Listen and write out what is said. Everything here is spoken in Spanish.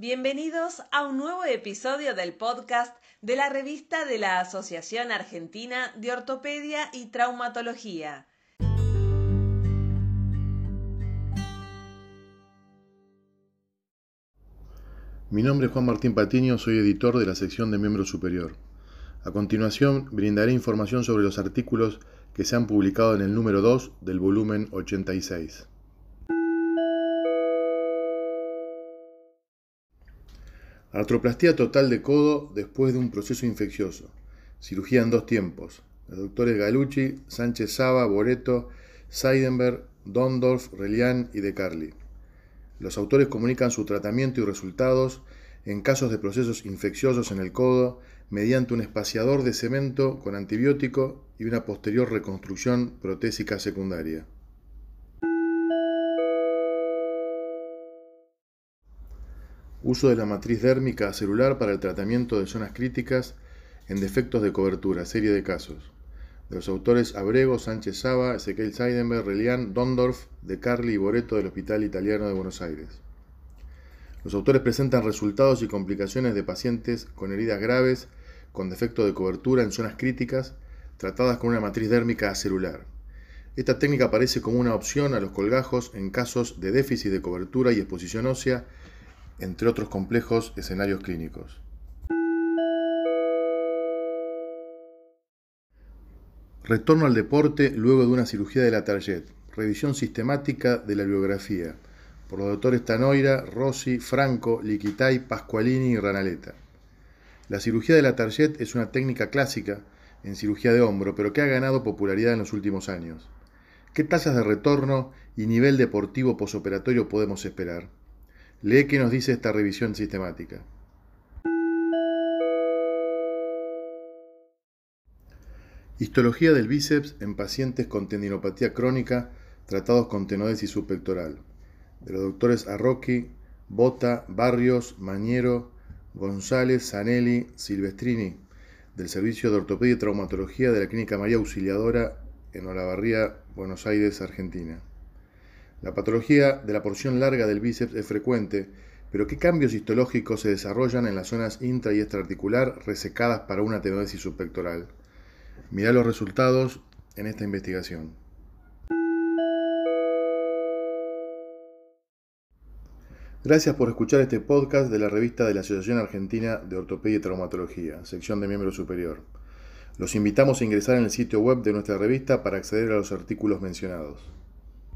Bienvenidos a un nuevo episodio del podcast de la revista de la Asociación Argentina de Ortopedia y Traumatología. Mi nombre es Juan Martín Patiño, soy editor de la sección de Miembro Superior. A continuación, brindaré información sobre los artículos que se han publicado en el número 2 del volumen 86. Artroplastía total de codo después de un proceso infeccioso. Cirugía en dos tiempos. Los doctores Galucci, Sánchez Saba, Boreto, Seidenberg, Dondorf, Relian y De Carli. Los autores comunican su tratamiento y resultados en casos de procesos infecciosos en el codo mediante un espaciador de cemento con antibiótico y una posterior reconstrucción protésica secundaria. Uso de la matriz dérmica celular para el tratamiento de zonas críticas en defectos de cobertura, serie de casos. De los autores Abrego, Sánchez Saba, Ezequiel Seidenberg, Relian, Dondorf, De Carli y Boreto del Hospital Italiano de Buenos Aires. Los autores presentan resultados y complicaciones de pacientes con heridas graves, con defecto de cobertura en zonas críticas, tratadas con una matriz dérmica celular. Esta técnica aparece como una opción a los colgajos en casos de déficit de cobertura y exposición ósea entre otros complejos escenarios clínicos. Retorno al deporte luego de una cirugía de la target. Revisión sistemática de la biografía por los doctores Tanoira, Rossi, Franco, Liquitay, Pasqualini y Ranaleta. La cirugía de la target es una técnica clásica en cirugía de hombro, pero que ha ganado popularidad en los últimos años. ¿Qué tasas de retorno y nivel deportivo posoperatorio podemos esperar? Lee qué nos dice esta revisión sistemática. Histología del bíceps en pacientes con tendinopatía crónica tratados con tenodesis subpectoral. De los doctores Arroqui, Bota, Barrios, Mañero, González, Zanelli, Silvestrini, del Servicio de Ortopedia y Traumatología de la Clínica María Auxiliadora en Olavarría, Buenos Aires, Argentina. La patología de la porción larga del bíceps es frecuente, pero ¿qué cambios histológicos se desarrollan en las zonas intra y extraarticular resecadas para una tenodesis subpectoral? Mirá los resultados en esta investigación. Gracias por escuchar este podcast de la revista de la Asociación Argentina de Ortopedia y Traumatología, sección de miembro superior. Los invitamos a ingresar en el sitio web de nuestra revista para acceder a los artículos mencionados.